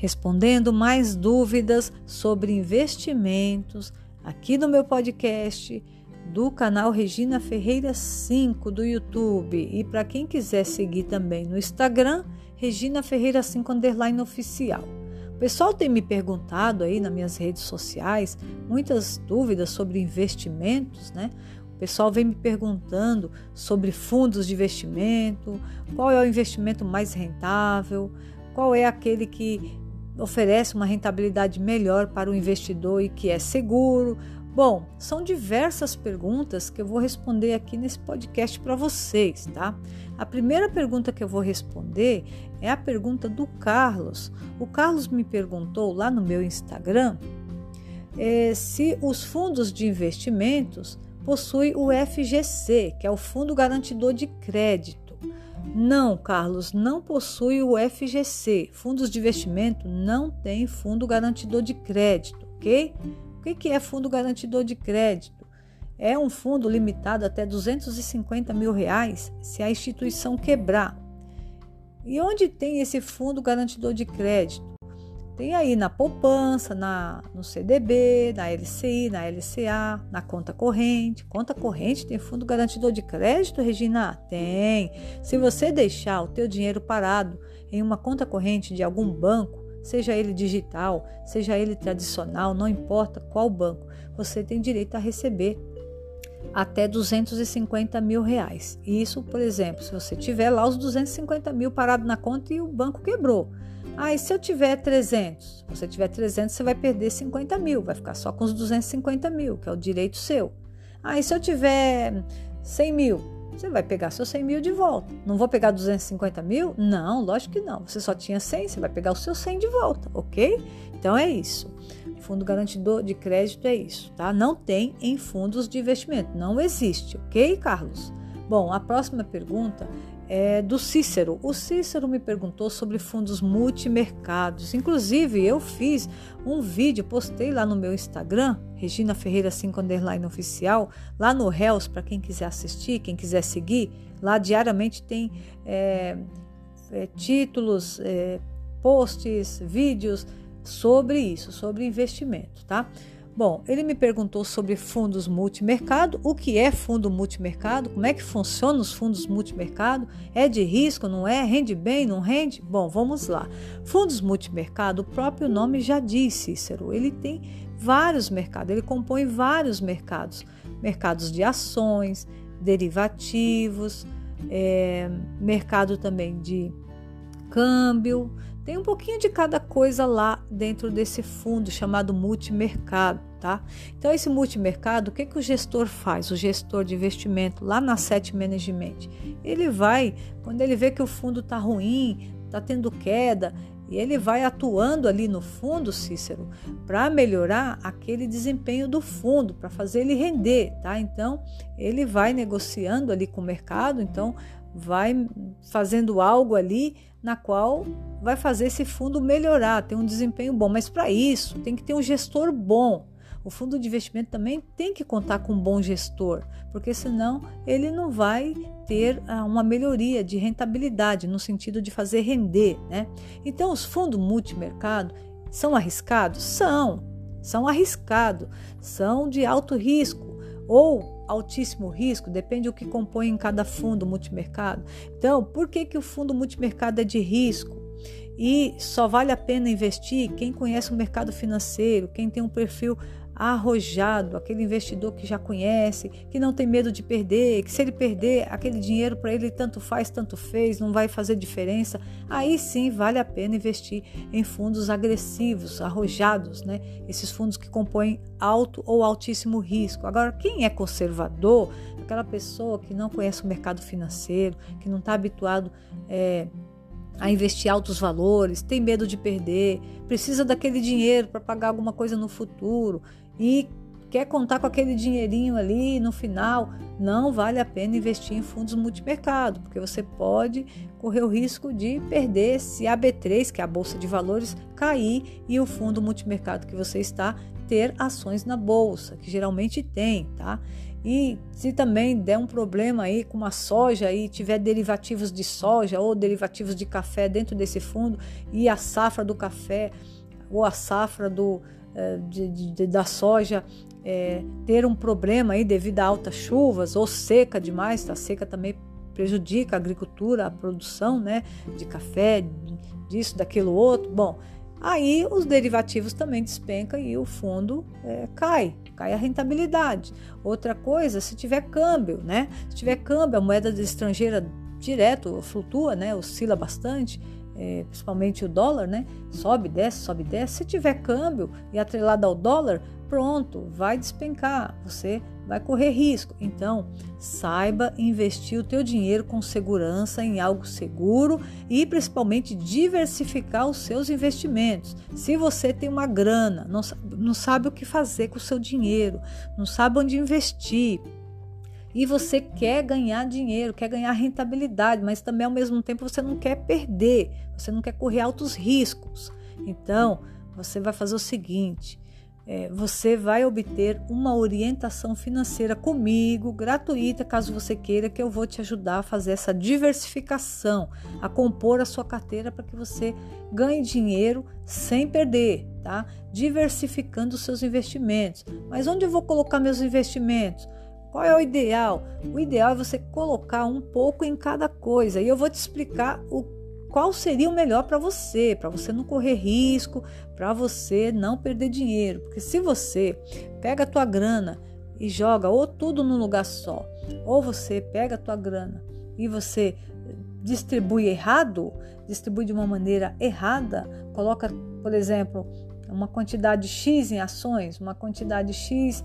respondendo mais dúvidas sobre investimentos aqui no meu podcast do canal Regina Ferreira 5 do YouTube e para quem quiser seguir também no Instagram, Regina Ferreira 5 underline oficial. O pessoal tem me perguntado aí nas minhas redes sociais muitas dúvidas sobre investimentos, né? O pessoal vem me perguntando sobre fundos de investimento, qual é o investimento mais rentável, qual é aquele que oferece uma rentabilidade melhor para o investidor e que é seguro. Bom, são diversas perguntas que eu vou responder aqui nesse podcast para vocês, tá? A primeira pergunta que eu vou responder é a pergunta do Carlos. O Carlos me perguntou lá no meu Instagram é, se os fundos de investimentos possuem o FGC, que é o Fundo Garantidor de Crédito. Não, Carlos, não possui o FGC. Fundos de investimento não têm fundo garantidor de crédito, ok? O que é fundo garantidor de crédito? É um fundo limitado até 250 mil reais se a instituição quebrar. E onde tem esse fundo garantidor de crédito? Tem aí na poupança, na, no CDB, na LCI, na LCA, na conta corrente. Conta corrente tem fundo garantidor de crédito, Regina? Tem. Se você deixar o teu dinheiro parado em uma conta corrente de algum banco, seja ele digital, seja ele tradicional, não importa qual banco, você tem direito a receber até 250 mil reais. Isso, por exemplo, se você tiver lá os 250 mil parado na conta e o banco quebrou. Ah, e se eu tiver 300? Se você tiver 300, você vai perder 50 mil, vai ficar só com os 250 mil, que é o direito seu. Ah, e se eu tiver 100 mil? Você vai pegar seus 100 mil de volta. Não vou pegar 250 mil? Não, lógico que não. Você só tinha 100, você vai pegar o seu 100 de volta, ok? Então é isso. Fundo garantidor de crédito é isso, tá? Não tem em fundos de investimento, não existe, ok, Carlos? Bom, a próxima pergunta é, do Cícero. O Cícero me perguntou sobre fundos multimercados. Inclusive, eu fiz um vídeo, postei lá no meu Instagram, Regina Ferreira 5 underline oficial, lá no Hells, para quem quiser assistir, quem quiser seguir. Lá diariamente tem é, é, títulos, é, posts, vídeos sobre isso, sobre investimento, tá? Bom, ele me perguntou sobre fundos multimercado, o que é fundo multimercado, como é que funciona os fundos multimercado, é de risco, não é, rende bem, não rende? Bom, vamos lá. Fundos multimercado, o próprio nome já diz, Cícero, ele tem vários mercados, ele compõe vários mercados, mercados de ações, derivativos, é, mercado também de câmbio, tem um pouquinho de cada coisa lá dentro desse fundo chamado multimercado, tá? Então, esse multimercado, o que, que o gestor faz? O gestor de investimento lá na Set Management, ele vai, quando ele vê que o fundo está ruim, está tendo queda, e ele vai atuando ali no fundo, Cícero, para melhorar aquele desempenho do fundo, para fazer ele render, tá? Então, ele vai negociando ali com o mercado, então vai fazendo algo ali na qual vai fazer esse fundo melhorar, ter um desempenho bom. Mas para isso tem que ter um gestor bom. O fundo de investimento também tem que contar com um bom gestor, porque senão ele não vai ter ah, uma melhoria de rentabilidade no sentido de fazer render, né? Então os fundos multimercado são arriscados? São, são arriscados, são de alto risco ou altíssimo risco, depende do que compõe em cada fundo multimercado. Então, por que, que o fundo multimercado é de risco? E só vale a pena investir quem conhece o mercado financeiro, quem tem um perfil arrojado, aquele investidor que já conhece, que não tem medo de perder, que se ele perder aquele dinheiro para ele tanto faz, tanto fez, não vai fazer diferença, aí sim vale a pena investir em fundos agressivos, arrojados, né? Esses fundos que compõem alto ou altíssimo risco. Agora, quem é conservador, aquela pessoa que não conhece o mercado financeiro, que não está habituado é, a investir altos valores, tem medo de perder, precisa daquele dinheiro para pagar alguma coisa no futuro e quer contar com aquele dinheirinho ali no final, não vale a pena investir em fundos multimercado, porque você pode correr o risco de perder se a B3, que é a bolsa de valores, cair e o fundo multimercado que você está ter ações na bolsa, que geralmente tem, tá? E se também der um problema aí com a soja e tiver derivativos de soja ou derivativos de café dentro desse fundo e a safra do café ou a safra do, eh, de, de, da soja é, ter um problema aí devido a altas chuvas ou seca demais, tá? Seca também prejudica a agricultura, a produção, né, de café, disso, daquilo outro. Bom, aí os derivativos também despencam e o fundo é, cai, cai a rentabilidade. Outra coisa, se tiver câmbio, né? Se tiver câmbio, a moeda estrangeira direto flutua, né? Oscila bastante, é, principalmente o dólar, né? Sobe, desce, sobe, desce. Se tiver câmbio e atrelado ao dólar, pronto, vai despencar. Você vai correr risco. Então, saiba investir o teu dinheiro com segurança em algo seguro e principalmente diversificar os seus investimentos. Se você tem uma grana, não, não sabe o que fazer com o seu dinheiro, não sabe onde investir, e você quer ganhar dinheiro, quer ganhar rentabilidade, mas também ao mesmo tempo você não quer perder, você não quer correr altos riscos. Então, você vai fazer o seguinte: é, você vai obter uma orientação financeira comigo, gratuita, caso você queira, que eu vou te ajudar a fazer essa diversificação, a compor a sua carteira para que você ganhe dinheiro sem perder, tá? Diversificando os seus investimentos. Mas onde eu vou colocar meus investimentos? Qual é o ideal? O ideal é você colocar um pouco em cada coisa e eu vou te explicar o qual seria o melhor para você, para você não correr risco, para você não perder dinheiro. Porque se você pega a tua grana e joga ou tudo num lugar só, ou você pega a tua grana e você distribui errado, distribui de uma maneira errada, coloca, por exemplo, uma quantidade X em ações, uma quantidade X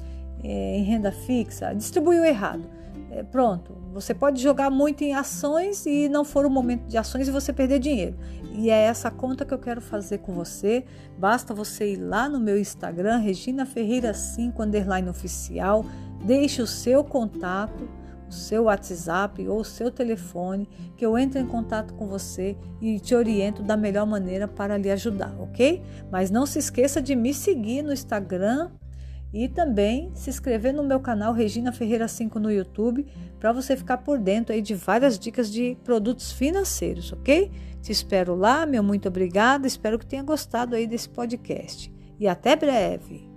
em renda fixa, distribuiu errado é, pronto, você pode jogar muito em ações e não for o momento de ações e você perder dinheiro. E é essa conta que eu quero fazer com você. Basta você ir lá no meu Instagram, Regina Ferreira 5 underline oficial, deixe o seu contato, o seu WhatsApp ou o seu telefone, que eu entro em contato com você e te oriento da melhor maneira para lhe ajudar, ok? Mas não se esqueça de me seguir no Instagram e também se inscrever no meu canal Regina Ferreira 5 no YouTube para você ficar por dentro aí de várias dicas de produtos financeiros, ok? Te espero lá, meu muito obrigada, espero que tenha gostado aí desse podcast. E até breve!